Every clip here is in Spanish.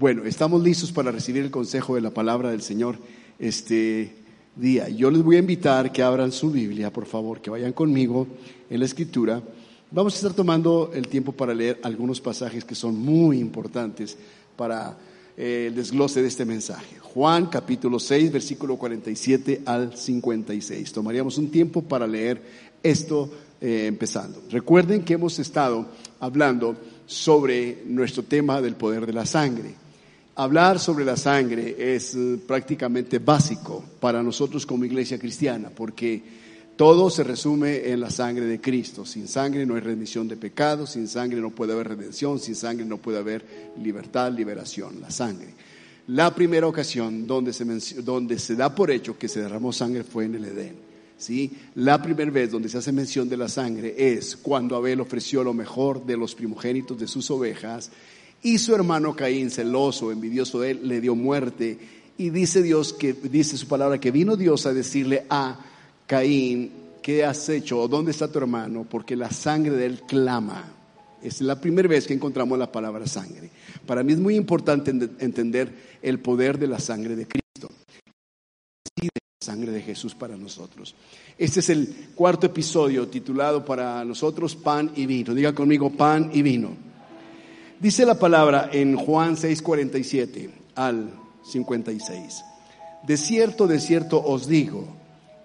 Bueno, estamos listos para recibir el consejo de la palabra del Señor este día. Yo les voy a invitar que abran su Biblia, por favor, que vayan conmigo en la escritura. Vamos a estar tomando el tiempo para leer algunos pasajes que son muy importantes para eh, el desglose de este mensaje. Juan capítulo 6, versículo 47 al 56. Tomaríamos un tiempo para leer esto eh, empezando. Recuerden que hemos estado hablando sobre nuestro tema del poder de la sangre. Hablar sobre la sangre es eh, prácticamente básico para nosotros como iglesia cristiana, porque todo se resume en la sangre de Cristo. Sin sangre no hay remisión de pecados, sin sangre no puede haber redención, sin sangre no puede haber libertad, liberación, la sangre. La primera ocasión donde se, donde se da por hecho que se derramó sangre fue en el Edén. ¿sí? La primera vez donde se hace mención de la sangre es cuando Abel ofreció lo mejor de los primogénitos de sus ovejas y su hermano Caín, celoso, envidioso de él, le dio muerte. Y dice Dios que, dice su palabra, que vino Dios a decirle a Caín, ¿qué has hecho? ¿O dónde está tu hermano? Porque la sangre de él clama. Es la primera vez que encontramos la palabra sangre. Para mí es muy importante entender el poder de la sangre de Cristo. Y de la sangre de Jesús para nosotros. Este es el cuarto episodio titulado para nosotros Pan y Vino. Diga conmigo pan y vino. Dice la palabra en Juan 6:47 al 56. De cierto, de cierto os digo,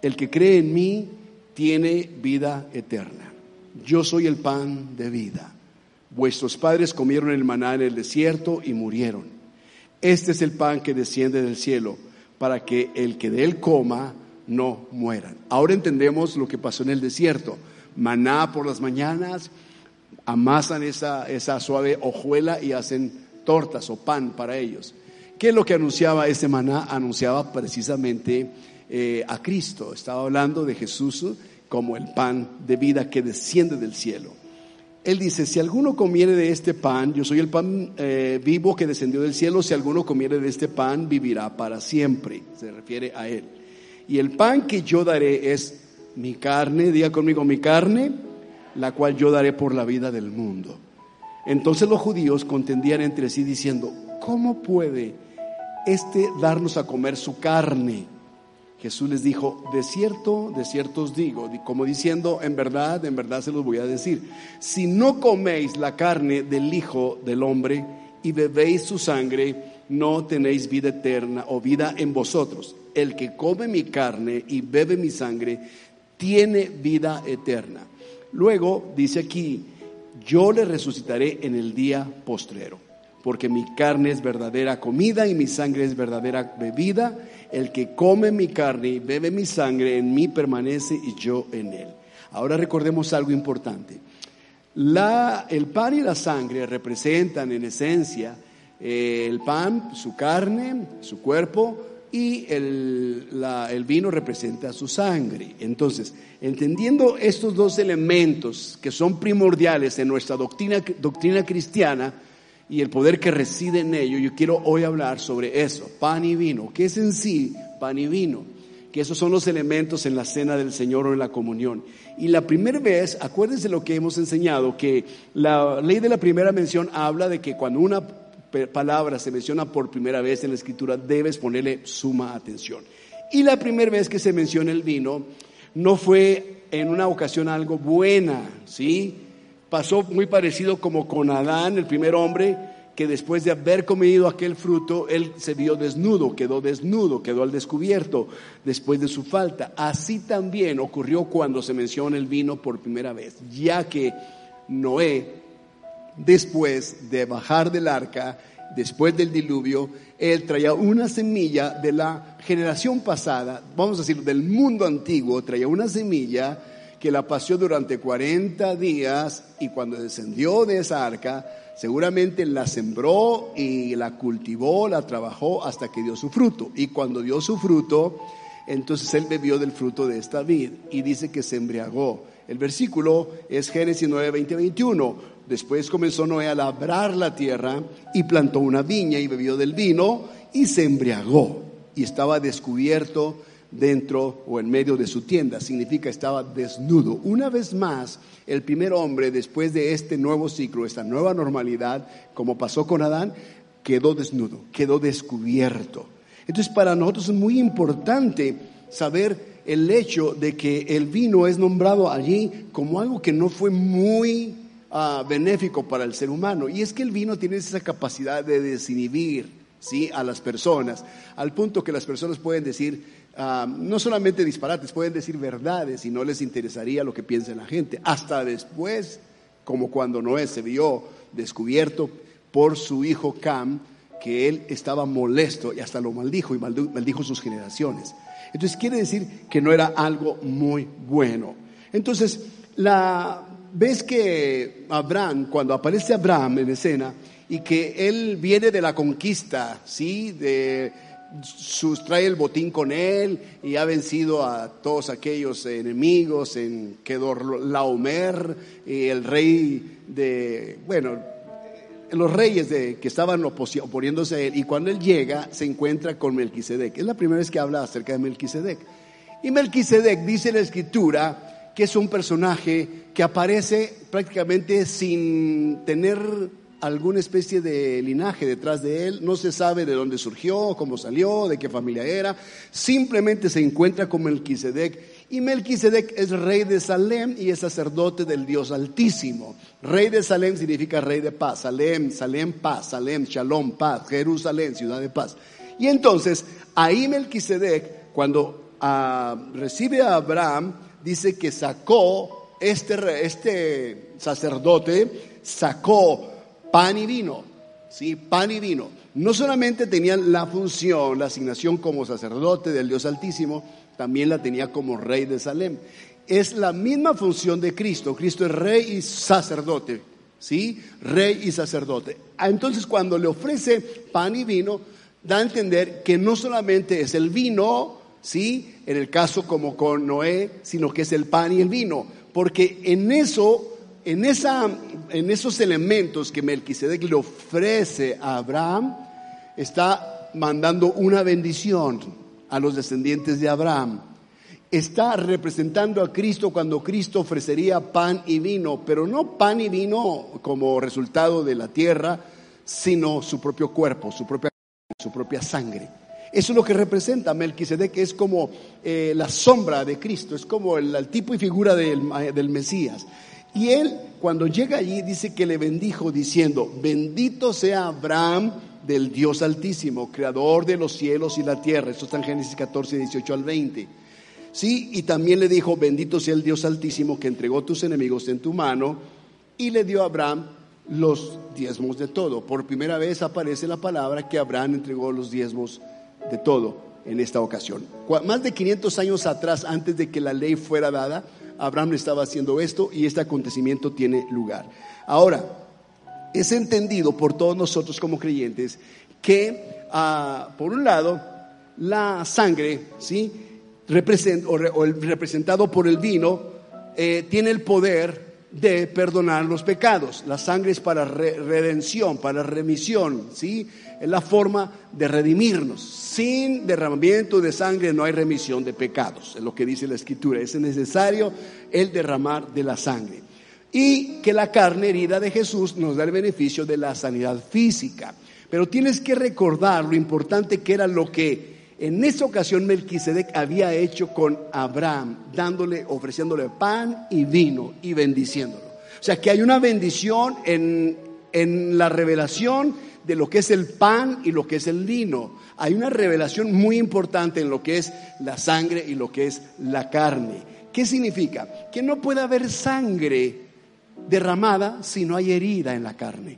el que cree en mí tiene vida eterna. Yo soy el pan de vida. Vuestros padres comieron el maná en el desierto y murieron. Este es el pan que desciende del cielo, para que el que de él coma no muera. Ahora entendemos lo que pasó en el desierto. Maná por las mañanas, amasan esa, esa suave hojuela y hacen tortas o pan para ellos. ¿Qué es lo que anunciaba ese maná? Anunciaba precisamente eh, a Cristo. Estaba hablando de Jesús como el pan de vida que desciende del cielo. Él dice, si alguno comiere de este pan, yo soy el pan eh, vivo que descendió del cielo, si alguno comiere de este pan, vivirá para siempre. Se refiere a Él. Y el pan que yo daré es mi carne, diga conmigo mi carne, la cual yo daré por la vida del mundo. Entonces los judíos contendían entre sí diciendo, ¿cómo puede este darnos a comer su carne? Jesús les dijo, de cierto, de cierto os digo, como diciendo, en verdad, en verdad se los voy a decir, si no coméis la carne del Hijo del Hombre y bebéis su sangre, no tenéis vida eterna o vida en vosotros. El que come mi carne y bebe mi sangre, tiene vida eterna Luego dice aquí, yo le resucitaré en el día postrero, porque mi carne es verdadera comida y mi sangre es verdadera bebida. El que come mi carne y bebe mi sangre en mí permanece y yo en él. Ahora recordemos algo importante. La, el pan y la sangre representan en esencia eh, el pan, su carne, su cuerpo, y el, vino representa su sangre. Entonces, entendiendo estos dos elementos que son primordiales en nuestra doctrina, doctrina cristiana y el poder que reside en ello, yo quiero hoy hablar sobre eso, pan y vino. ¿Qué es en sí pan y vino? Que esos son los elementos en la cena del Señor o en la comunión. Y la primera vez, acuérdense lo que hemos enseñado, que la ley de la primera mención habla de que cuando una palabra se menciona por primera vez en la escritura, debes ponerle suma atención. Y la primera vez que se menciona el vino, no fue en una ocasión algo buena, ¿sí? Pasó muy parecido como con Adán, el primer hombre, que después de haber comido aquel fruto, él se vio desnudo, quedó desnudo, quedó al descubierto después de su falta. Así también ocurrió cuando se menciona el vino por primera vez, ya que Noé después de bajar del arca, después del diluvio, él traía una semilla de la generación pasada, vamos a decir, del mundo antiguo, traía una semilla que la pasó durante 40 días y cuando descendió de esa arca, seguramente la sembró y la cultivó, la trabajó hasta que dio su fruto. Y cuando dio su fruto, entonces él bebió del fruto de esta vid y dice que se embriagó. El versículo es Génesis 9, 20, 21. Después comenzó Noé a labrar la tierra y plantó una viña y bebió del vino y se embriagó y estaba descubierto dentro o en medio de su tienda. Significa estaba desnudo. Una vez más, el primer hombre, después de este nuevo ciclo, esta nueva normalidad, como pasó con Adán, quedó desnudo, quedó descubierto. Entonces para nosotros es muy importante saber el hecho de que el vino es nombrado allí como algo que no fue muy ah, benéfico para el ser humano. Y es que el vino tiene esa capacidad de desinhibir ¿sí? a las personas, al punto que las personas pueden decir, ah, no solamente disparates, pueden decir verdades y no les interesaría lo que piensa la gente. Hasta después, como cuando Noé se vio descubierto por su hijo Cam, que él estaba molesto y hasta lo maldijo y maldijo sus generaciones. Entonces quiere decir que no era algo muy bueno. Entonces, la ves que Abraham, cuando aparece Abraham en escena y que él viene de la conquista, ¿sí? De sustrae el botín con él y ha vencido a todos aquellos enemigos en Kedor Laomer, y el rey de, bueno, los reyes de, que estaban oponiéndose a él, y cuando él llega se encuentra con Melquisedec. Es la primera vez que habla acerca de Melquisedec. Y Melquisedec dice en la escritura que es un personaje que aparece prácticamente sin tener alguna especie de linaje detrás de él, no se sabe de dónde surgió, cómo salió, de qué familia era, simplemente se encuentra con Melquisedec y Melquisedec es rey de Salem y es sacerdote del Dios Altísimo. Rey de Salem significa rey de paz. Salem, Salem, paz. Salem, Shalom, paz. Jerusalén, ciudad de paz. Y entonces, ahí Melquisedec, cuando ah, recibe a Abraham, dice que sacó, este, este sacerdote sacó pan y vino. ¿sí? Pan y vino. No solamente tenían la función, la asignación como sacerdote del Dios Altísimo, también la tenía como rey de Salem. Es la misma función de Cristo. Cristo es rey y sacerdote. ¿Sí? Rey y sacerdote. Ah, entonces cuando le ofrece pan y vino, da a entender que no solamente es el vino, ¿sí? En el caso como con Noé, sino que es el pan y el vino. Porque en eso, en, esa, en esos elementos que Melquisedec le ofrece a Abraham, está mandando una bendición a los descendientes de Abraham. Está representando a Cristo cuando Cristo ofrecería pan y vino, pero no pan y vino como resultado de la tierra, sino su propio cuerpo, su propia, su propia sangre. Eso es lo que representa Melquisedec, es como eh, la sombra de Cristo, es como el, tipo y figura del, Mesías. Y él, cuando llega allí, dice que le bendijo diciendo, bendito sea Abraham del Dios Altísimo, creador de los cielos y la tierra. Esto está en Génesis 14, 18 al 20. Sí, y también le dijo, bendito sea el Dios Altísimo que entregó tus enemigos en tu mano y le dio a Abraham los diezmos de todo. Por primera vez aparece la palabra que Abraham entregó los diezmos de todo en esta ocasión. Más de 500 años atrás, antes de que la ley fuera dada, Abraham estaba haciendo esto y este acontecimiento tiene lugar. Ahora, es entendido por todos nosotros como creyentes que, ah, por un lado, la sangre, ¿sí? o, el representado por el vino, eh, tiene el poder de perdonar los pecados. La sangre es para redención, para remisión, ¿sí? Es la forma de redimirnos. Sin derramamiento de sangre no hay remisión de pecados, es lo que dice la Escritura. Es necesario el derramar de la sangre y que la carne herida de Jesús nos da el beneficio de la sanidad física. Pero tienes que recordar lo importante que era lo que en esa ocasión Melquisedec había hecho con Abraham, dándole, ofreciéndole pan y vino y bendiciéndolo. O sea que hay una bendición en, en la revelación de lo que es el pan y lo que es el vino. Hay una revelación muy importante en lo que es la sangre y lo que es la carne. ¿Qué significa? Que no puede haber sangre derramada si no hay herida en la carne.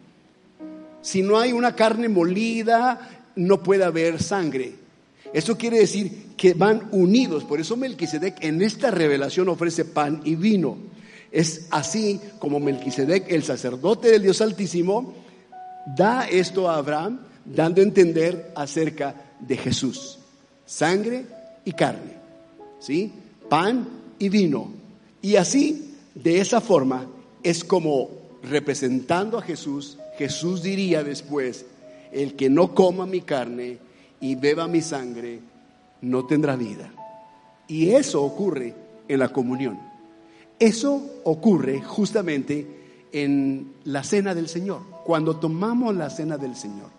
Si no hay una carne molida, no puede haber sangre. Eso quiere decir que van unidos. Por eso Melquisedec en esta revelación ofrece pan y vino. Es así como Melquisedec, el sacerdote del Dios Altísimo, da esto a Abraham, dando a entender acerca de Jesús. Sangre y carne. ¿Sí? Pan y vino. Y así, de esa forma, es como representando a Jesús, Jesús diría después, el que no coma mi carne y beba mi sangre, no tendrá vida. Y eso ocurre en la comunión. Eso ocurre justamente en la cena del Señor. Cuando tomamos la cena del Señor,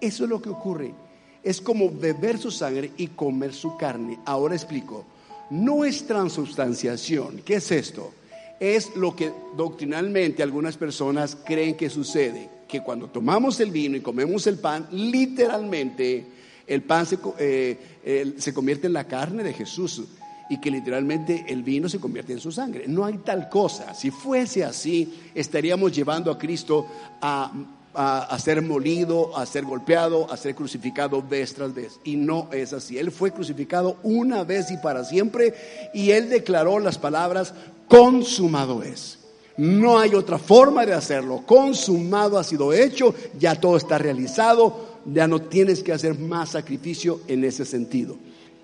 Eso es lo que ocurre. Es como beber su sangre y comer su carne. Ahora explico. No es transubstanciación. ¿Qué es esto? Es lo que doctrinalmente algunas personas creen que sucede. Que cuando tomamos el vino y comemos el pan, literalmente el pan se, eh, se convierte en la carne de Jesús y que literalmente el vino se convierte en su sangre. No hay tal cosa. Si fuese así, estaríamos llevando a Cristo a, ser molido, a ser golpeado, a ser crucificado vez tras vez. Y no es así. Él fue crucificado una vez y para siempre y él declaró las palabras, consumado es. No hay otra forma de hacerlo. Consumado ha sido hecho, ya todo está realizado, ya no tienes que hacer más sacrificio en ese sentido.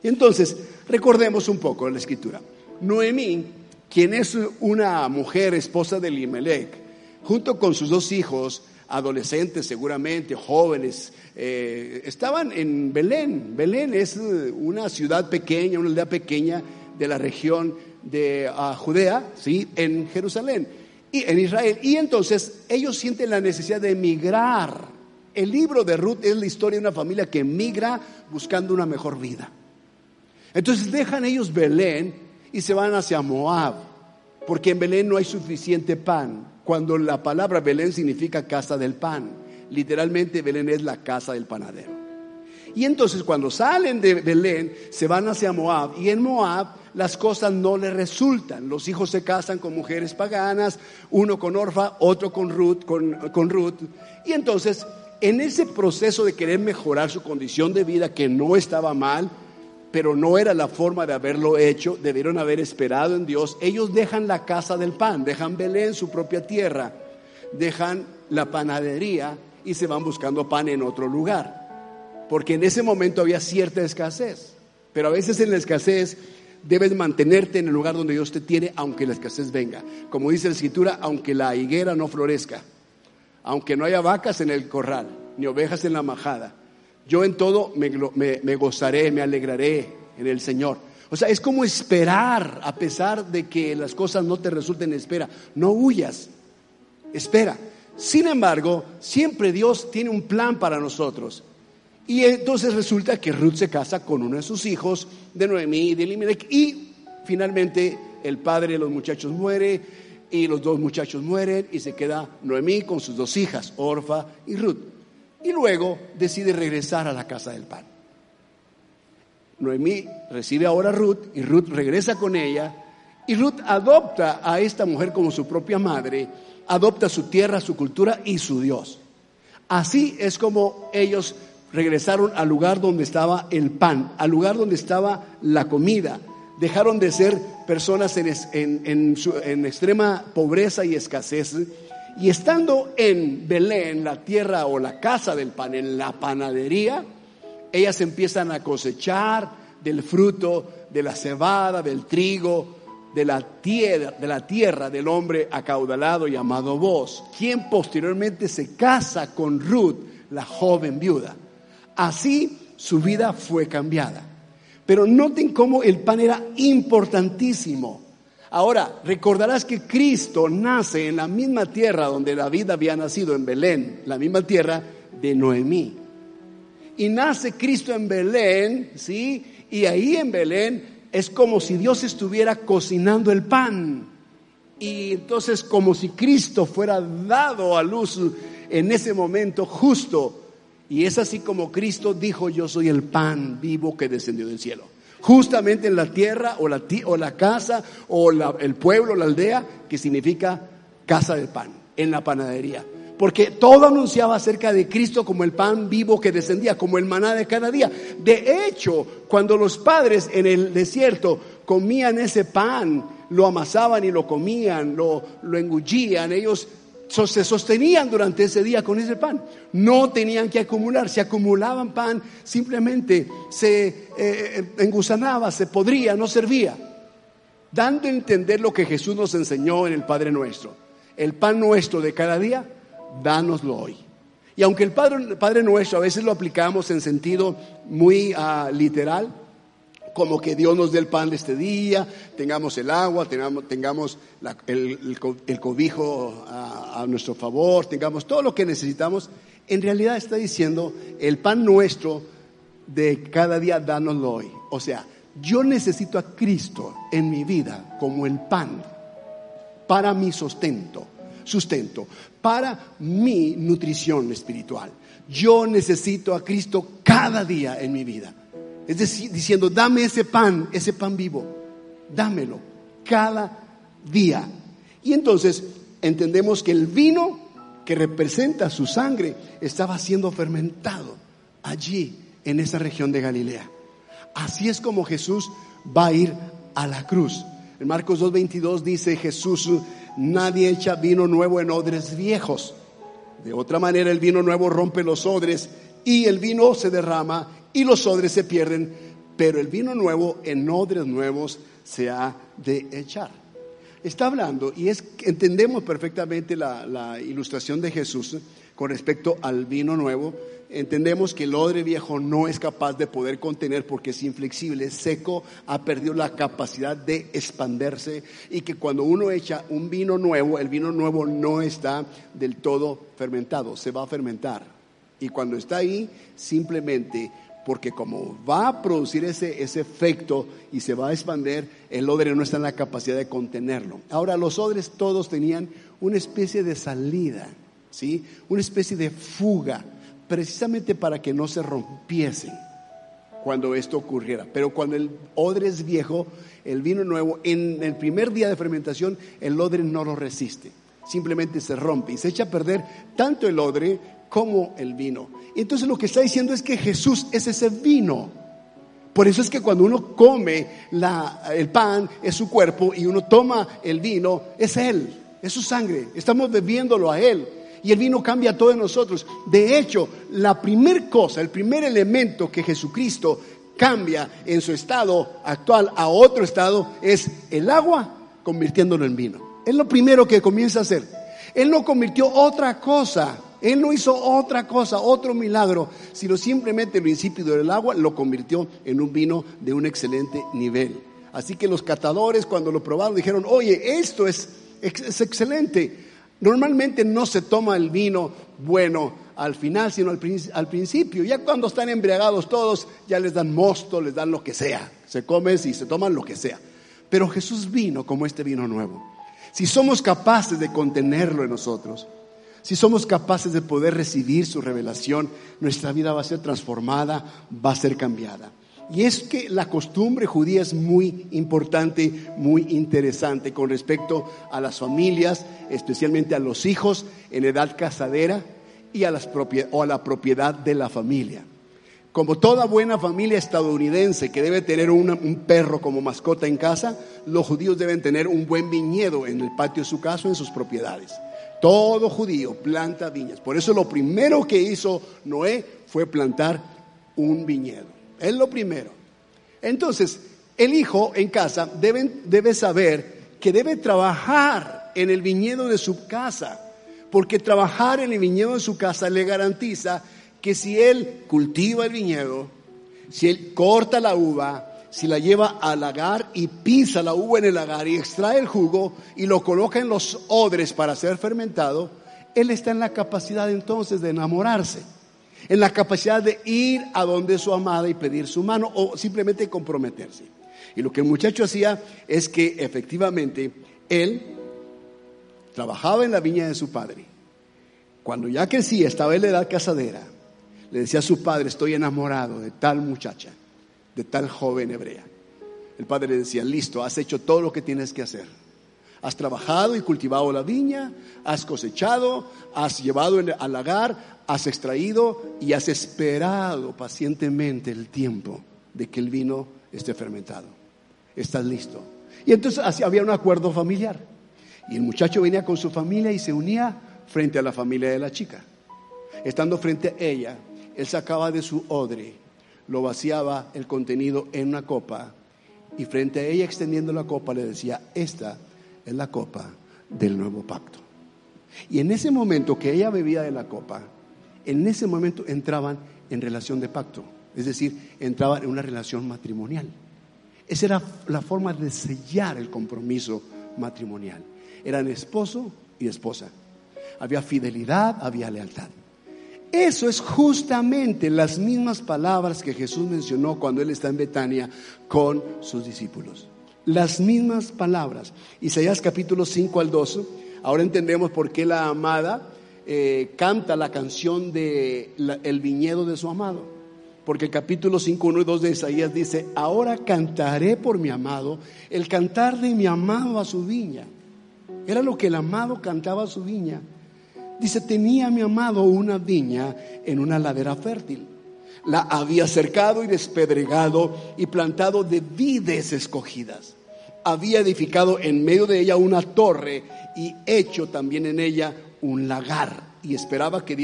Entonces, recordemos un poco la escritura. Noemí, quien es una mujer esposa de Elimelech, junto con sus dos hijos, adolescentes seguramente, jóvenes, eh, estaban en Belén. Belén es eh, una ciudad pequeña, una aldea pequeña de la región de ah, Judea, ¿sí? en Jerusalén, y en Israel. Y entonces ellos sienten la necesidad de emigrar. El libro de Ruth es la historia de una familia que emigra buscando una mejor vida. Entonces dejan ellos Belén y se van hacia Moab, porque en Belén no hay suficiente pan, cuando la palabra Belén significa casa del pan. Literalmente Belén es la casa del panadero. Y entonces cuando salen de Belén se van hacia Moab y en Moab las cosas no les resultan. Los hijos se casan con mujeres paganas, uno con Orfa, otro con Ruth, con, con Ruth. Y entonces en ese proceso de querer mejorar su condición de vida que no estaba mal, pero no era la forma de haberlo hecho, debieron haber esperado en Dios. Ellos dejan la casa del pan, dejan Belén, su propia tierra, dejan la panadería y se van buscando pan en otro lugar. Porque en ese momento había cierta escasez, pero a veces en la escasez debes mantenerte en el lugar donde Dios te tiene, aunque la escasez venga. Como dice la escritura, aunque la higuera no florezca, aunque no haya vacas en el corral, ni ovejas en la majada yo en todo me, gozaré, me alegraré en el Señor. O sea, es como esperar a pesar de que las cosas no te resulten espera. No huyas, espera. Sin embargo, siempre Dios tiene un plan para nosotros. Y entonces resulta que Ruth se casa con uno de sus hijos, de Noemí y de Elimelech, y finalmente el padre de los muchachos muere, y los dos muchachos mueren, y se queda Noemí con sus dos hijas, Orfa y Ruth y luego decide regresar a la casa del pan. Noemí recibe ahora a Ruth y Ruth regresa con ella y Ruth adopta a esta mujer como su propia madre, adopta su tierra, su cultura y su Dios. Así es como ellos regresaron al lugar donde estaba el pan, al lugar donde estaba la comida. Dejaron de ser personas en, en extrema pobreza y escasez y estando en Belén, la tierra o la casa del pan, en la panadería, ellas empiezan a cosechar del fruto de la cebada, del trigo, de la tierra, de la tierra del hombre acaudalado llamado Vos, quien posteriormente se casa con Ruth, la joven viuda. Así su vida fue cambiada. Pero noten cómo el pan era importantísimo. Ahora, recordarás que Cristo nace en la misma tierra donde David había nacido, en Belén, la misma tierra de Noemí. Y nace Cristo en Belén, ¿sí? Y ahí en Belén es como si Dios estuviera cocinando el pan. Y entonces como si Cristo fuera dado a luz en ese momento justo. Y es así como Cristo dijo, yo soy el pan vivo que descendió del cielo justamente en la tierra o la, o la casa o el pueblo, la aldea, que significa casa del pan, en la panadería. Porque todo anunciaba acerca de Cristo como el pan vivo que descendía, como el maná de cada día. De hecho, cuando los padres en el desierto comían ese pan, lo amasaban y lo comían, lo, lo engullían, ellos se sostenían durante ese día con ese pan. No tenían que acumular, si acumulaban pan, simplemente se eh, engusanaba, se podría, no servía. Dando a entender lo que Jesús nos enseñó en el Padre Nuestro. El pan nuestro de cada día, dánoslo hoy. Y aunque el Padre, Padre Nuestro a veces lo aplicamos en sentido muy ah, literal, como que Dios nos dé el pan de este día, tengamos el agua, tengamos, tengamos el, cobijo a, nuestro favor, tengamos todo lo que necesitamos. En realidad está diciendo, el pan nuestro de cada día, dánoslo hoy. O sea, yo necesito a Cristo en mi vida como el pan para mi sustento, sustento, para mi nutrición espiritual. Yo necesito a Cristo cada día en mi vida. Es decir, diciendo, dame ese pan, ese pan vivo, dámelo cada día. Y entonces entendemos que el vino que representa su sangre estaba siendo fermentado allí, en esa región de Galilea. Así es como Jesús va a ir a la cruz. En Marcos 2.22 dice Jesús, nadie echa vino nuevo en odres viejos. De otra manera el vino nuevo rompe los odres y el vino se derrama y los odres se pierden, pero el vino nuevo en odres nuevos se ha de echar. Está hablando, y es entendemos perfectamente la, la ilustración de Jesús con respecto al vino nuevo, entendemos que el odre viejo no es capaz de poder contener porque es inflexible, es seco, ha perdido la capacidad de expanderse y que cuando uno echa un vino nuevo, el vino nuevo no está del todo fermentado, se va a fermentar. Y cuando está ahí, simplemente porque como va a producir ese, ese efecto y se va a expandir, el odre no está en la capacidad de contenerlo. Ahora, los odres todos tenían una especie de salida, ¿sí? Una especie de fuga, precisamente para que no se rompiesen cuando esto ocurriera. Pero cuando el odre es viejo, el vino nuevo, en el primer día de fermentación, el odre no lo resiste. Simplemente se rompe y se echa a perder tanto el odre como el vino. Y entonces lo que está diciendo es que Jesús es ese vino. Por eso es que cuando uno come el pan, es su cuerpo, y uno toma el vino, es Él, es su sangre. Estamos bebiéndolo a Él. Y el vino cambia a todos nosotros. De hecho, la primer cosa, el primer elemento que Jesucristo cambia en su estado actual a otro estado es el agua convirtiéndolo en vino. Es lo primero que comienza a hacer. Él no convirtió otra cosa él no hizo otra cosa, otro milagro, sino simplemente el insípido del agua lo convirtió en un vino de un excelente nivel. Así que los catadores cuando lo probaron dijeron, oye, esto es, es excelente. Normalmente no se toma el vino bueno al final, sino al, al, principio. Ya cuando están embriagados todos, ya les dan mosto, les dan lo que sea. Se comen y se toman lo que sea. Pero Jesús vino como este vino nuevo. Si somos capaces de contenerlo en nosotros, si somos capaces de poder recibir su revelación, nuestra vida va a ser transformada, va a ser cambiada. Y es que la costumbre judía es muy importante, muy interesante con respecto a las familias, especialmente a los hijos en edad casadera y a, las o a la propiedad de la familia. Como toda buena familia estadounidense que debe tener un perro como mascota en casa, los judíos deben tener un buen viñedo en el patio de su casa en sus propiedades. Todo judío planta viñas. Por eso lo primero que hizo Noé fue plantar un viñedo. Es lo primero. Entonces, el hijo en casa debe, debe saber que debe trabajar en el viñedo de su casa, porque trabajar en el viñedo de su casa le garantiza que si él cultiva el viñedo, si él corta la uva, si la lleva al lagar y pisa la uva en el lagar y extrae el jugo y lo coloca en los odres para ser fermentado, él está en la capacidad entonces de enamorarse, en la capacidad de ir a donde su amada y pedir su mano o simplemente comprometerse. Y lo que el muchacho hacía es que efectivamente él trabajaba en la viña de su padre. Cuando ya crecía, estaba en la edad casadera, le decía a su padre, estoy enamorado de tal muchacha de tal joven hebrea. El padre le decía, listo, has hecho todo lo que tienes que hacer. Has trabajado y cultivado la viña, has cosechado, has llevado al lagar, has extraído y has esperado pacientemente el tiempo de que el vino esté fermentado. Estás listo. Y entonces había un acuerdo familiar. Y el muchacho venía con su familia y se unía frente a la familia de la chica. Estando frente a ella, él sacaba de su odre lo vaciaba el contenido en una copa y frente a ella extendiendo la copa le decía, esta es la copa del nuevo pacto. Y en ese momento que ella bebía de la copa, en ese momento entraban en relación de pacto, es decir, entraban en una relación matrimonial. Esa era la forma de sellar el compromiso matrimonial. Eran esposo y esposa. Había fidelidad, había lealtad. Eso es justamente las mismas palabras que Jesús mencionó cuando Él está en Betania con sus discípulos. Las mismas palabras. Isaías capítulo 5 al 12. Ahora entendemos por qué la amada eh, canta la canción de el viñedo de su amado. Porque el capítulo 5, 1 y 2 de Isaías dice, ahora cantaré por mi amado, el cantar de mi amado a su viña. Era lo que el amado cantaba a su viña. Dice, tenía mi amado una viña en una ladera fértil. La había cercado y despedregado y plantado de vides escogidas. Había edificado en medio de ella una torre y hecho también en ella un lagar. Y esperaba que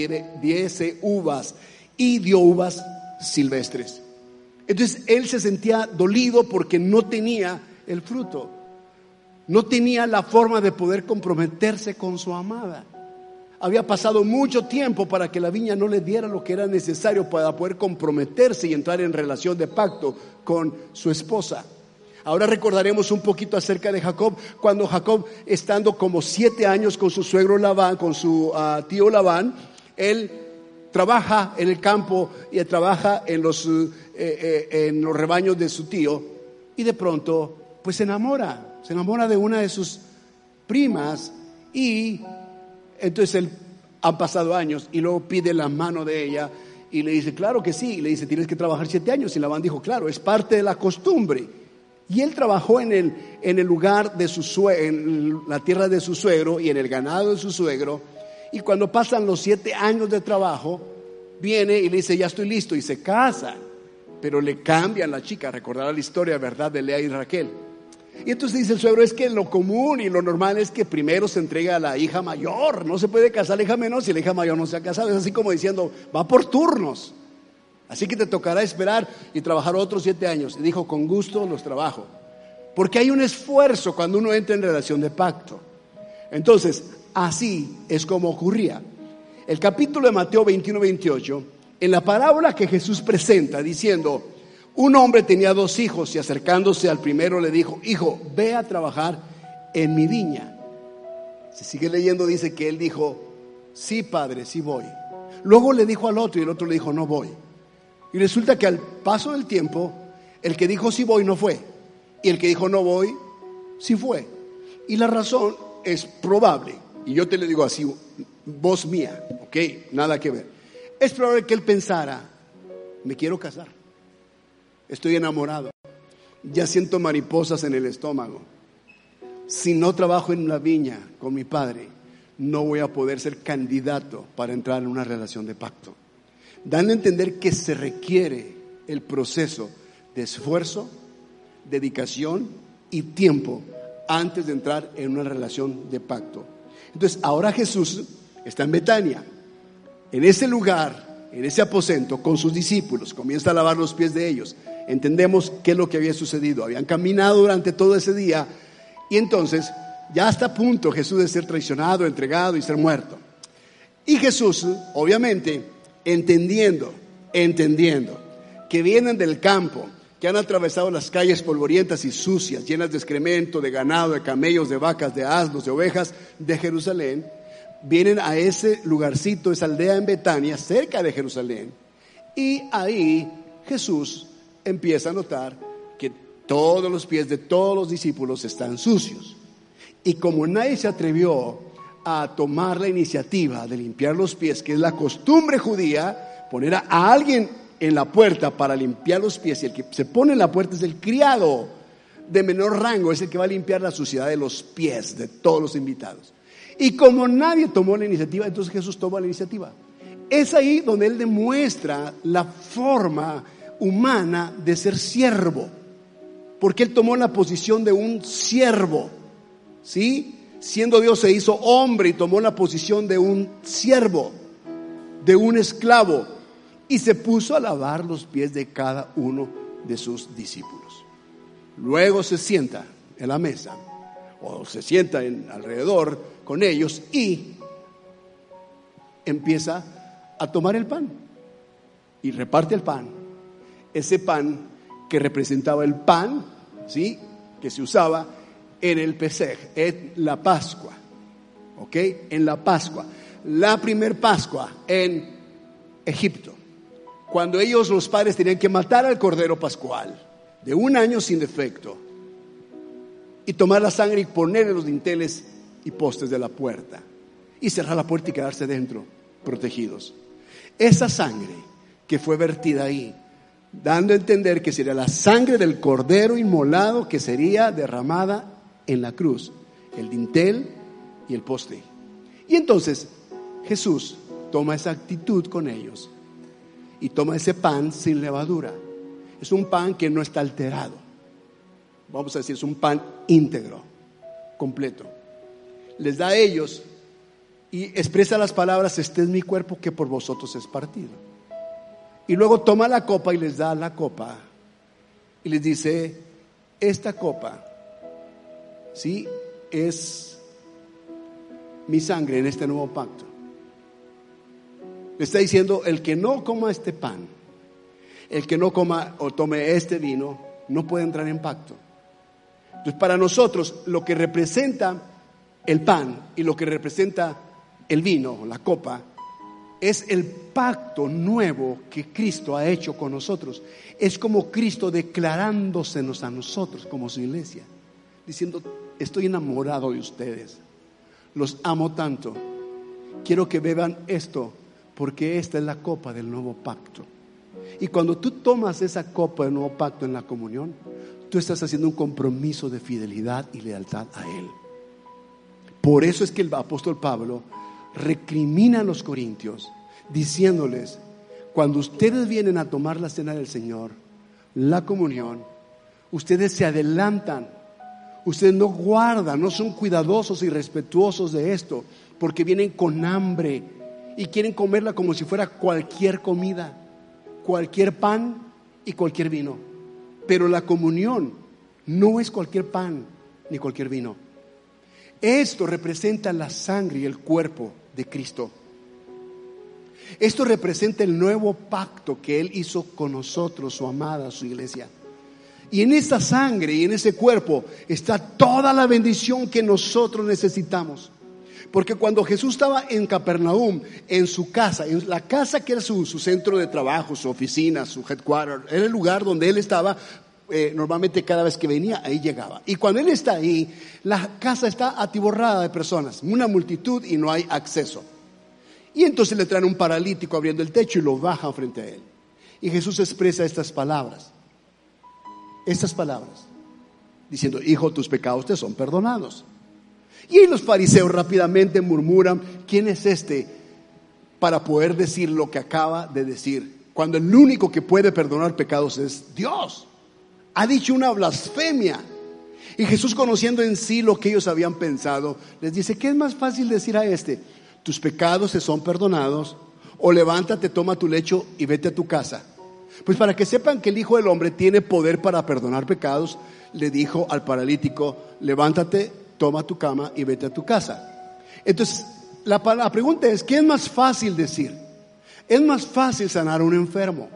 diese uvas y dio uvas silvestres. Entonces él se sentía dolido porque no tenía el fruto. No tenía la forma de poder comprometerse con su amada había pasado mucho tiempo para que la viña no le diera lo que era necesario para poder comprometerse y entrar en relación de pacto con su esposa. Ahora recordaremos un poquito acerca de Jacob, cuando Jacob, estando como siete años con su suegro Labán, con su ah, tío Labán, él trabaja en el campo y trabaja en los, eh, eh, en los rebaños de su tío y de pronto pues se enamora, se enamora de una de sus primas y entonces él han pasado años y luego pide la mano de ella y le dice, claro que sí. Y le dice, tienes que trabajar siete años. Y Labán dijo, claro, es parte de la costumbre. Y él trabajó en el, en el lugar de su suegro, en la tierra de su suegro y en el ganado de su suegro. Y cuando pasan los siete años de trabajo, viene y le dice, ya estoy listo. Y se casa. Pero le cambian la chica. Recordará la historia, ¿verdad?, de Lea y Raquel. Y entonces dice el suegro, es que lo común y lo normal es que primero se entrega a la hija mayor, no se puede casar la hija menor si la hija mayor no se ha casado, es así como diciendo, va por turnos. Así que te tocará esperar y trabajar otros siete años. Y dijo, con gusto los trabajo. Porque hay un esfuerzo cuando uno entra en relación de pacto. Entonces, así es como ocurría. El capítulo de Mateo 21-28, en la parábola que Jesús presenta diciendo, un hombre tenía dos hijos y acercándose al primero le dijo, hijo, ve a trabajar en mi viña. Si sigue leyendo dice que él dijo, sí padre, sí voy. Luego le dijo al otro y el otro le dijo, no voy. Y resulta que al paso del tiempo, el que dijo sí voy no fue. Y el que dijo no voy, sí fue. Y la razón es probable. Y yo te le digo así, voz mía, ¿ok? Nada que ver. Es probable que él pensara, me quiero casar estoy enamorado, ya siento mariposas en el estómago. Si no trabajo en una viña con mi padre, no voy a poder ser candidato para entrar en una relación de pacto. Dan a entender que se requiere el proceso de esfuerzo, dedicación y tiempo antes de entrar en una relación de pacto. Entonces, ahora Jesús está en Betania, en ese lugar, en ese aposento, con sus discípulos, comienza a lavar los pies de ellos, entendemos qué es lo que había sucedido. Habían caminado durante todo ese día y entonces ya está a punto Jesús de ser traicionado, entregado y ser muerto. Y Jesús, obviamente, entendiendo, entendiendo que vienen del campo, que han atravesado las calles polvorientas y sucias, llenas de excremento, de ganado, de camellos, de vacas, de asnos, de ovejas de Jerusalén, vienen a ese lugarcito, esa aldea en Betania, cerca de Jerusalén, y ahí Jesús empieza a notar que todos los pies de todos los discípulos están sucios. Y como nadie se atrevió a tomar la iniciativa de limpiar los pies, que es la costumbre judía, poner a alguien en la puerta para limpiar los pies, y el que se pone en la puerta es el criado de menor rango, es el que va a limpiar la suciedad de los pies de todos los invitados. Y como nadie tomó la iniciativa, entonces Jesús toma la iniciativa. Es ahí donde Él demuestra la forma humana de ser siervo, porque él tomó la posición de un siervo, ¿sí? Siendo Dios se hizo hombre y tomó la posición de un siervo, de un esclavo, y se puso a lavar los pies de cada uno de sus discípulos. Luego se sienta en la mesa, o se sienta en, alrededor con ellos y empieza a tomar el pan y reparte el pan ese pan que representaba el pan, ¿sí? Que se usaba en el Pesej, en la Pascua, ¿ok? En la Pascua. La primer Pascua en Egipto, cuando ellos los padres tenían que matar al cordero pascual de un año sin defecto y tomar la sangre y poner en los dinteles y postes de la puerta y cerrar la puerta y quedarse dentro, protegidos. Esa sangre que fue vertida ahí, dando a entender que sería la sangre del cordero inmolado que sería derramada en la cruz, el dintel y el poste. Y entonces Jesús toma esa actitud con ellos y toma ese pan sin levadura. Es un pan que no está alterado. Vamos a decir, es un pan íntegro, completo. Les da a ellos y expresa las palabras, este es mi cuerpo que por vosotros es partido. Y luego toma la copa y les da la copa y les dice, esta copa, ¿sí? Es mi sangre en este nuevo pacto. Le está diciendo, el que no coma este pan, el que no coma o tome este vino, no puede entrar en pacto. Entonces, para nosotros, lo que representa el pan y lo que representa el vino, la copa, es el pacto nuevo que Cristo ha hecho con nosotros. Es como Cristo declarándosenos a nosotros como su iglesia, diciendo, estoy enamorado de ustedes, los amo tanto, quiero que beban esto, porque esta es la copa del nuevo pacto. Y cuando tú tomas esa copa del nuevo pacto en la comunión, tú estás haciendo un compromiso de fidelidad y lealtad a Él. Por eso es que el apóstol Pablo recrimina a los corintios diciéndoles, cuando ustedes vienen a tomar la cena del Señor, la comunión, ustedes se adelantan, ustedes no guardan, no son cuidadosos y respetuosos de esto, porque vienen con hambre y quieren comerla como si fuera cualquier comida, cualquier pan y cualquier vino. Pero la comunión no es cualquier pan ni cualquier vino. Esto representa la sangre y el cuerpo de Cristo. Esto representa el nuevo pacto que Él hizo con nosotros, su amada, su iglesia. Y en esa sangre y en ese cuerpo está toda la bendición que nosotros necesitamos. Porque cuando Jesús estaba en Capernaum, en su casa, en la casa que era su, centro de trabajo, su oficina, su headquarter, era el lugar donde él estaba, eh, normalmente cada vez que venía, ahí llegaba. Y cuando él está ahí, la casa está atiborrada de personas, una multitud y no hay acceso. Y entonces le traen un paralítico abriendo el techo y lo bajan frente a él. Y Jesús expresa estas palabras, estas palabras, diciendo, hijo, tus pecados te son perdonados. Y los fariseos rápidamente murmuran, ¿quién es este para poder decir lo que acaba de decir? Cuando el único que puede perdonar pecados es Dios. Ha dicho una blasfemia. Y Jesús conociendo en sí lo que ellos habían pensado, les dice, ¿qué es más fácil decir a este? Tus pecados se son perdonados, o levántate, toma tu lecho y vete a tu casa. Pues para que sepan que el Hijo del Hombre tiene poder para perdonar pecados, le dijo al paralítico, levántate, toma tu cama y vete a tu casa. Entonces, la, pregunta es, ¿qué es más fácil decir? ¿Es más fácil sanar a un enfermo?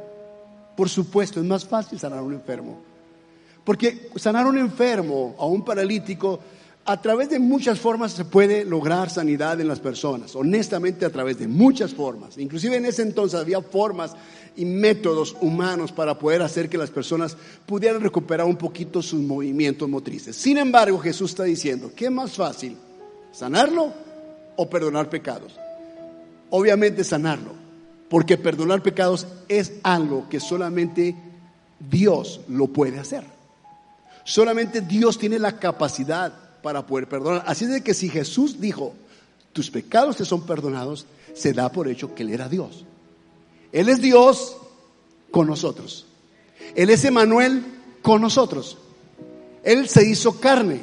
Por supuesto, es más fácil sanar a un enfermo. Porque sanar a un enfermo, a un paralítico, a través de muchas formas se puede lograr sanidad en las personas, honestamente a través de muchas formas. Inclusive en ese entonces había formas y métodos humanos para poder hacer que las personas pudieran recuperar un poquito sus movimientos motrices. Sin embargo, Jesús está diciendo, ¿qué más fácil? ¿Sanarlo o perdonar pecados? Obviamente sanarlo, porque perdonar pecados es algo que solamente Dios lo puede hacer. Solamente Dios tiene la capacidad para poder perdonar. Así es de que si Jesús dijo, tus pecados te son perdonados, se da por hecho que Él era Dios. Él es Dios con nosotros. Él es Emanuel con nosotros. Él se hizo carne.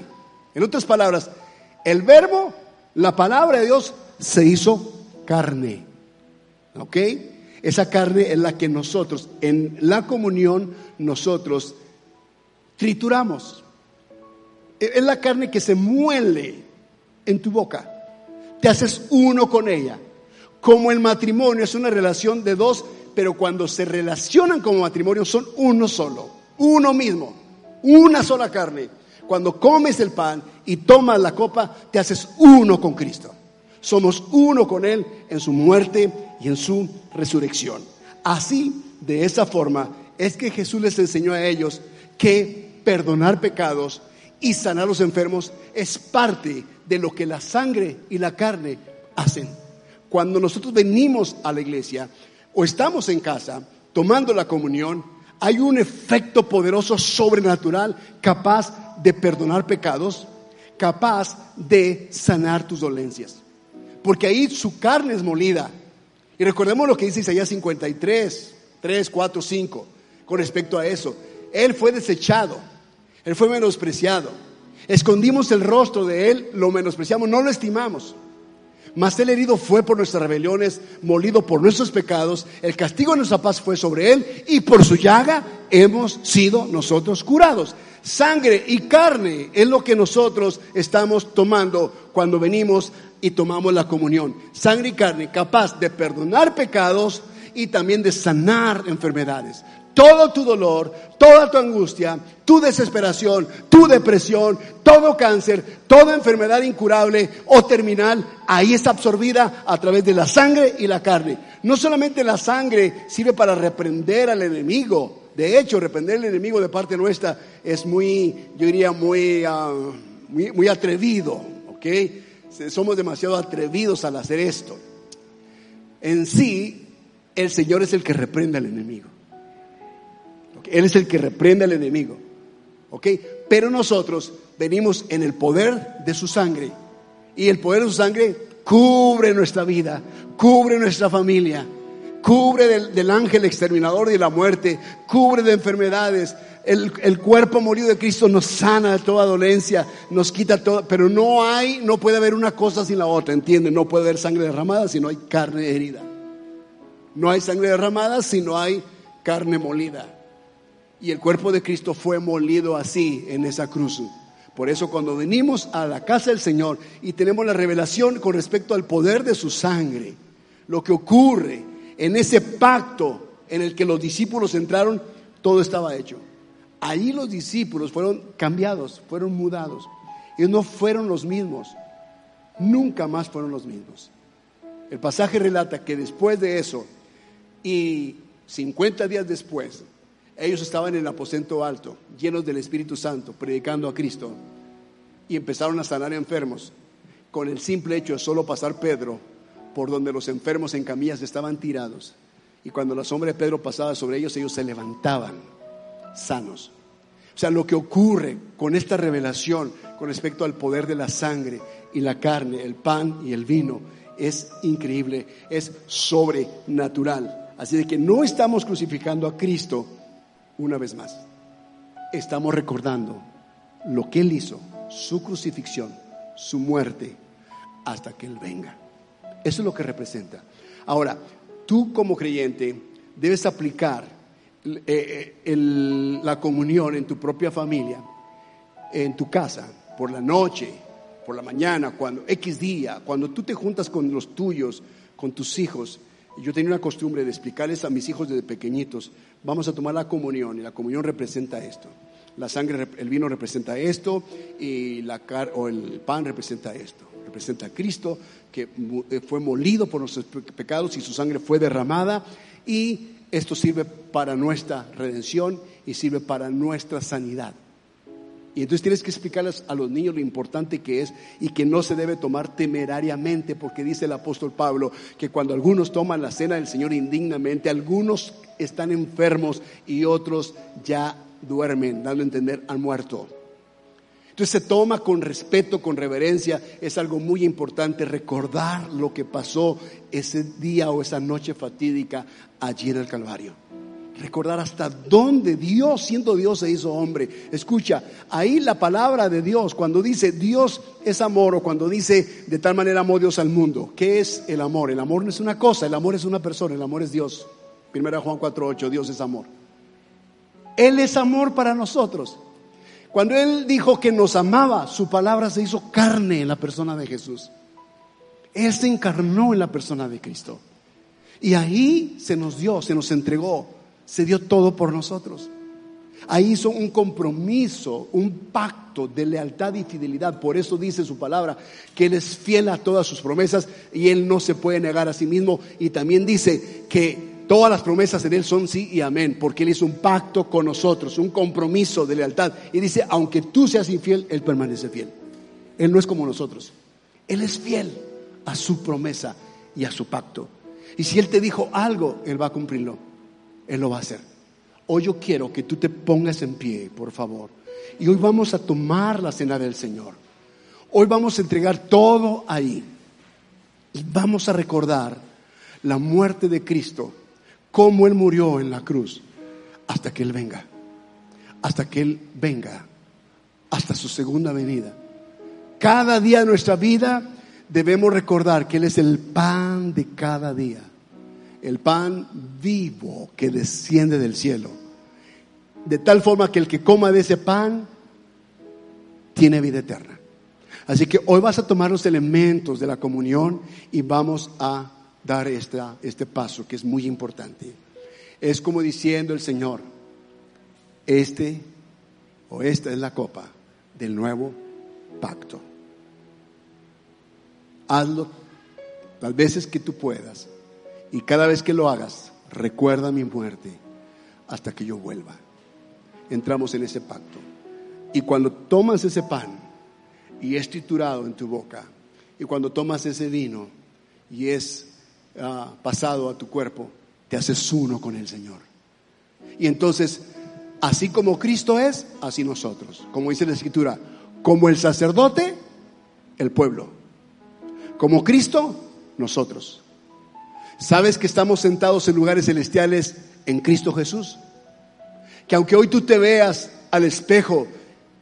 En otras palabras, el verbo, la palabra de Dios, se hizo carne. ¿Ok? Esa carne es la que nosotros, en la comunión, nosotros trituramos. Es la carne que se muele en tu boca. Te haces uno con ella. Como el matrimonio es una relación de dos, pero cuando se relacionan como matrimonio son uno solo, uno mismo, una sola carne. Cuando comes el pan y tomas la copa, te haces uno con Cristo. Somos uno con Él en su muerte y en su resurrección. Así, de esa forma, es que Jesús les enseñó a ellos que perdonar pecados y sanar a los enfermos es parte de lo que la sangre y la carne hacen. Cuando nosotros venimos a la iglesia o estamos en casa tomando la comunión, hay un efecto poderoso sobrenatural capaz de perdonar pecados, capaz de sanar tus dolencias. Porque ahí su carne es molida. Y recordemos lo que dice Isaías 53, 3, 4, 5, con respecto a eso. Él fue desechado, él fue menospreciado. Escondimos el rostro de él, lo menospreciamos, no lo estimamos. Mas el herido fue por nuestras rebeliones, molido por nuestros pecados, el castigo de nuestra paz fue sobre él y por su llaga hemos sido nosotros curados. Sangre y carne es lo que nosotros estamos tomando cuando venimos y tomamos la comunión. Sangre y carne capaz de perdonar pecados y también de sanar enfermedades todo tu dolor, toda tu angustia, tu desesperación, tu depresión, todo cáncer, toda enfermedad incurable o terminal, ahí está absorbida a través de la sangre y la carne. No solamente la sangre sirve para reprender al enemigo, de hecho, reprender al enemigo de parte nuestra es muy, yo diría, muy, ah, muy, muy atrevido, ¿ok? Somos demasiado atrevidos al hacer esto. En sí, el Señor es el que reprende al enemigo. Él es el que reprende al enemigo. ¿Ok? Pero nosotros venimos en el poder de su sangre. Y el poder de su sangre cubre nuestra vida, cubre nuestra familia, cubre del, ángel exterminador de la muerte, cubre de enfermedades. El, cuerpo morido de Cristo nos sana de toda dolencia, nos quita todo, pero no hay, no puede haber una cosa sin la otra, ¿entienden? No puede haber sangre derramada si no hay carne herida. No hay sangre derramada si no hay carne molida. Y el cuerpo de Cristo fue molido así en esa cruz. Por eso cuando venimos a la casa del Señor y tenemos la revelación con respecto al poder de su sangre, lo que ocurre en ese pacto en el que los discípulos entraron, todo estaba hecho. Ahí los discípulos fueron cambiados, fueron mudados. Ellos no fueron los mismos, nunca más fueron los mismos. El pasaje relata que después de eso y 50 días después, ellos estaban en el aposento alto, llenos del Espíritu Santo, predicando a Cristo, y empezaron a sanar enfermos. Con el simple hecho de solo pasar Pedro por donde los enfermos en camillas estaban tirados, y cuando la sombra de Pedro pasaba sobre ellos, ellos se levantaban sanos. O sea, lo que ocurre con esta revelación con respecto al poder de la sangre y la carne, el pan y el vino, es increíble, es sobrenatural. Así de que no estamos crucificando a Cristo una vez más. Estamos recordando lo que Él hizo, su crucifixión, su muerte, hasta que Él venga. Eso es lo que representa. Ahora, tú como creyente debes aplicar eh, eh, la comunión en tu propia familia, en tu casa, por la noche, por la mañana, cuando X día, cuando tú te juntas con los tuyos, con tus hijos. Yo tenía una costumbre de explicarles a mis hijos desde pequeñitos, vamos a tomar la comunión y la comunión representa esto. La sangre, el vino representa esto y la car o el pan representa esto. Representa a Cristo que eh, fue molido por nuestros pecados y su sangre fue derramada y esto sirve para nuestra redención y sirve para nuestra sanidad. Y entonces tienes que explicarles a los niños lo importante que es y que no se debe tomar temerariamente, porque dice el apóstol Pablo que cuando algunos toman la cena del Señor indignamente, algunos están enfermos y otros ya duermen, dando a entender han muerto. Entonces se toma con respeto, con reverencia, es algo muy importante recordar lo que pasó ese día o esa noche fatídica allí en el Calvario recordar hasta dónde Dios, siendo Dios, se hizo hombre. Escucha, ahí la palabra de Dios, cuando dice Dios es amor o cuando dice de tal manera amó Dios al mundo, ¿qué es el amor? El amor no es una cosa, el amor es una persona, el amor es Dios. Primera Juan 4:8, Dios es amor. Él es amor para nosotros. Cuando Él dijo que nos amaba, su palabra se hizo carne en la persona de Jesús. Él se encarnó en la persona de Cristo. Y ahí se nos dio, se nos entregó se dio todo por nosotros. Ahí hizo un compromiso, un pacto de lealtad y fidelidad. Por eso dice su palabra que Él es fiel a todas sus promesas y Él no se puede negar a sí mismo. Y también dice que todas las promesas en Él son sí y amén, porque Él hizo un pacto con nosotros, un compromiso de lealtad. Y dice, aunque tú seas infiel, Él permanece fiel. Él no es como nosotros. Él es fiel a su promesa y a su pacto. Y si Él te dijo algo, Él va a cumplirlo. Él lo va a hacer. Hoy yo quiero que tú te pongas en pie, por favor. Y hoy vamos a tomar la cena del Señor. Hoy vamos a entregar todo ahí. Y vamos a recordar la muerte de Cristo, cómo Él murió en la cruz, hasta que Él venga. Hasta que Él venga. Hasta su segunda venida. Cada día de nuestra vida debemos recordar que Él es el pan de cada día, el pan vivo que desciende del cielo. De tal forma que el que coma de ese pan tiene vida eterna. Así que hoy vas a tomar los elementos de la comunión y vamos a dar este paso que es muy importante. Es como diciendo el Señor, este o esta es la copa del nuevo pacto hazlo las veces que tú puedas. Y cada vez que lo hagas, recuerda mi muerte hasta que yo vuelva. Entramos en ese pacto. Y cuando tomas ese pan y es triturado en tu boca, y cuando tomas ese vino y es ah, pasado a tu cuerpo, te haces uno con el Señor. Y entonces, así como Cristo es, así nosotros. Como dice la Escritura, como el sacerdote, el pueblo. Como Cristo, nosotros. ¿Sabes que estamos sentados en lugares celestiales en Cristo Jesús? Que aunque hoy tú te veas al espejo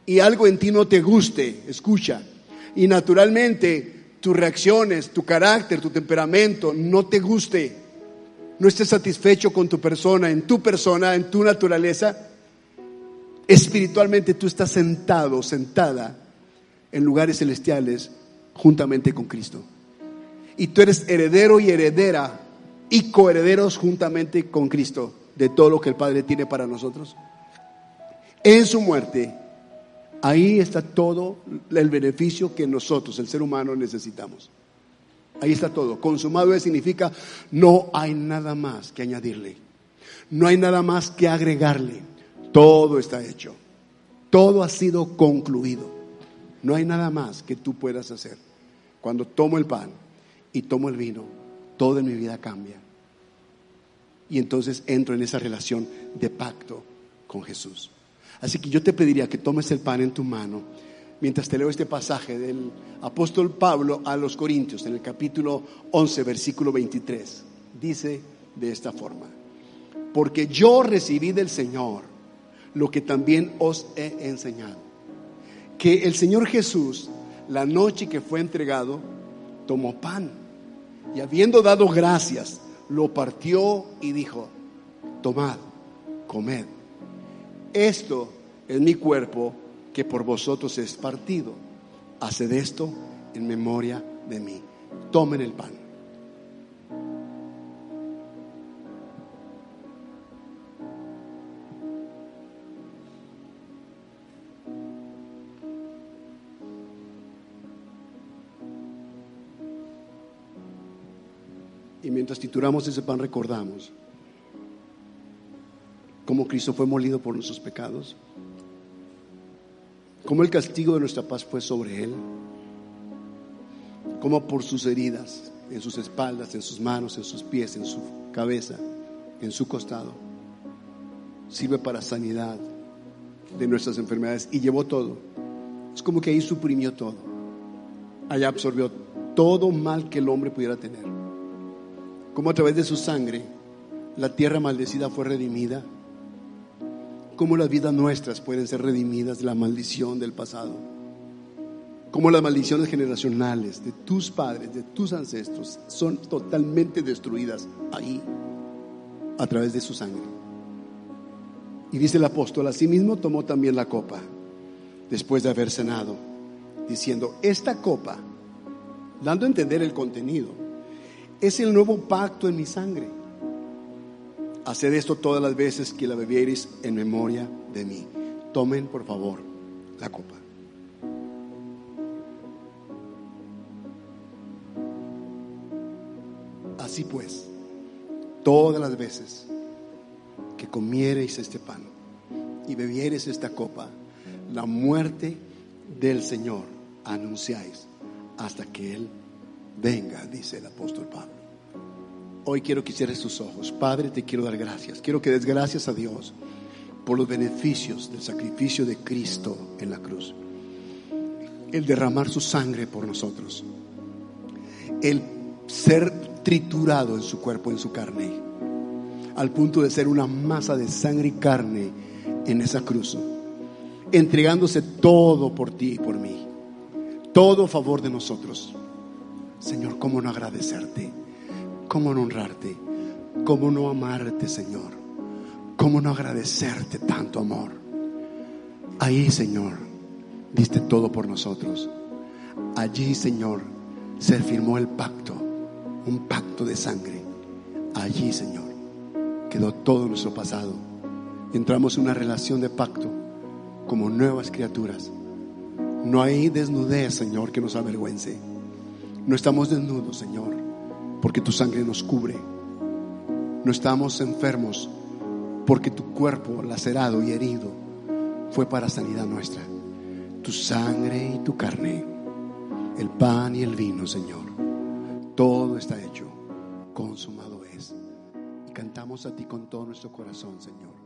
y algo en ti no te guste, escucha, y naturalmente tus reacciones, tu carácter, tu temperamento no te guste, no estés satisfecho con tu persona, en tu persona, en tu naturaleza, espiritualmente tú estás sentado, sentada en lugares celestiales juntamente con Cristo y tú eres heredero y heredera y coherederos juntamente con Cristo de todo lo que el Padre tiene para nosotros. En su muerte, ahí está todo el beneficio que nosotros, el ser humano, necesitamos. Ahí está todo. Consumado significa no hay nada más que añadirle. No hay nada más que agregarle. Todo está hecho. Todo ha sido concluido. No hay nada más que tú puedas hacer. Cuando tomo el pan, y tomo el vino, todo en mi vida cambia. Y entonces entro en esa relación de pacto con Jesús. Así que yo te pediría que tomes el pan en tu mano mientras te leo este pasaje del apóstol Pablo a los Corintios, en el capítulo 11, versículo 23. Dice de esta forma, porque yo recibí del Señor lo que también os he enseñado, que el Señor Jesús, la noche que fue entregado, tomó pan y habiendo dado gracias, lo partió y dijo, tomad, comed. Esto es mi cuerpo que por vosotros es partido. Haced esto en memoria de mí. Tomen el pan. Mientras tituramos ese pan recordamos cómo Cristo fue molido por nuestros pecados, cómo el castigo de nuestra paz fue sobre Él, cómo por sus heridas, en sus espaldas, en sus manos, en sus pies, en su cabeza, en su costado, sirve para sanidad de nuestras enfermedades y llevó todo. Es como que ahí suprimió todo. Allá absorbió todo mal que el hombre pudiera tener como a través de su sangre la tierra maldecida fue redimida, como las vidas nuestras pueden ser redimidas de la maldición del pasado, como las maldiciones generacionales de tus padres, de tus ancestros, son totalmente destruidas ahí, a través de su sangre. Y dice el apóstol, asimismo tomó también la copa, después de haber cenado, diciendo, esta copa, dando a entender el contenido, es el nuevo pacto en mi sangre. Haced esto todas las veces que la bebiereis en memoria de mí. Tomen, por favor, la copa. Así pues, todas las veces que comiereis este pan y bebiereis esta copa, la muerte del Señor anunciáis hasta que Él venga, dice el apóstol Pablo. Hoy quiero que cierres tus ojos. Padre, te quiero dar gracias. Quiero que des gracias a Dios por los beneficios del sacrificio de Cristo en la cruz. El derramar su sangre por nosotros. El ser triturado en su cuerpo, en su carne. Al punto de ser una masa de sangre y carne en esa cruz. Entregándose todo por ti y por mí. Todo a favor de nosotros. Señor, ¿cómo no agradecerte? ¿Cómo no honrarte? ¿Cómo no amarte, Señor? ¿Cómo no agradecerte tanto amor? Ahí, Señor, diste todo por nosotros. Allí, Señor, se firmó el pacto, un pacto de sangre. Allí, Señor, quedó todo nuestro pasado. Entramos en una relación de pacto como nuevas criaturas. No hay desnudez, Señor, que nos avergüence. No estamos desnudos, Señor porque tu sangre nos cubre. No estamos enfermos porque tu cuerpo lacerado y herido fue para sanidad nuestra. Tu sangre y tu carne, el pan y el vino, Señor. Todo está hecho, consumado es. Y cantamos a ti con todo nuestro corazón, Señor.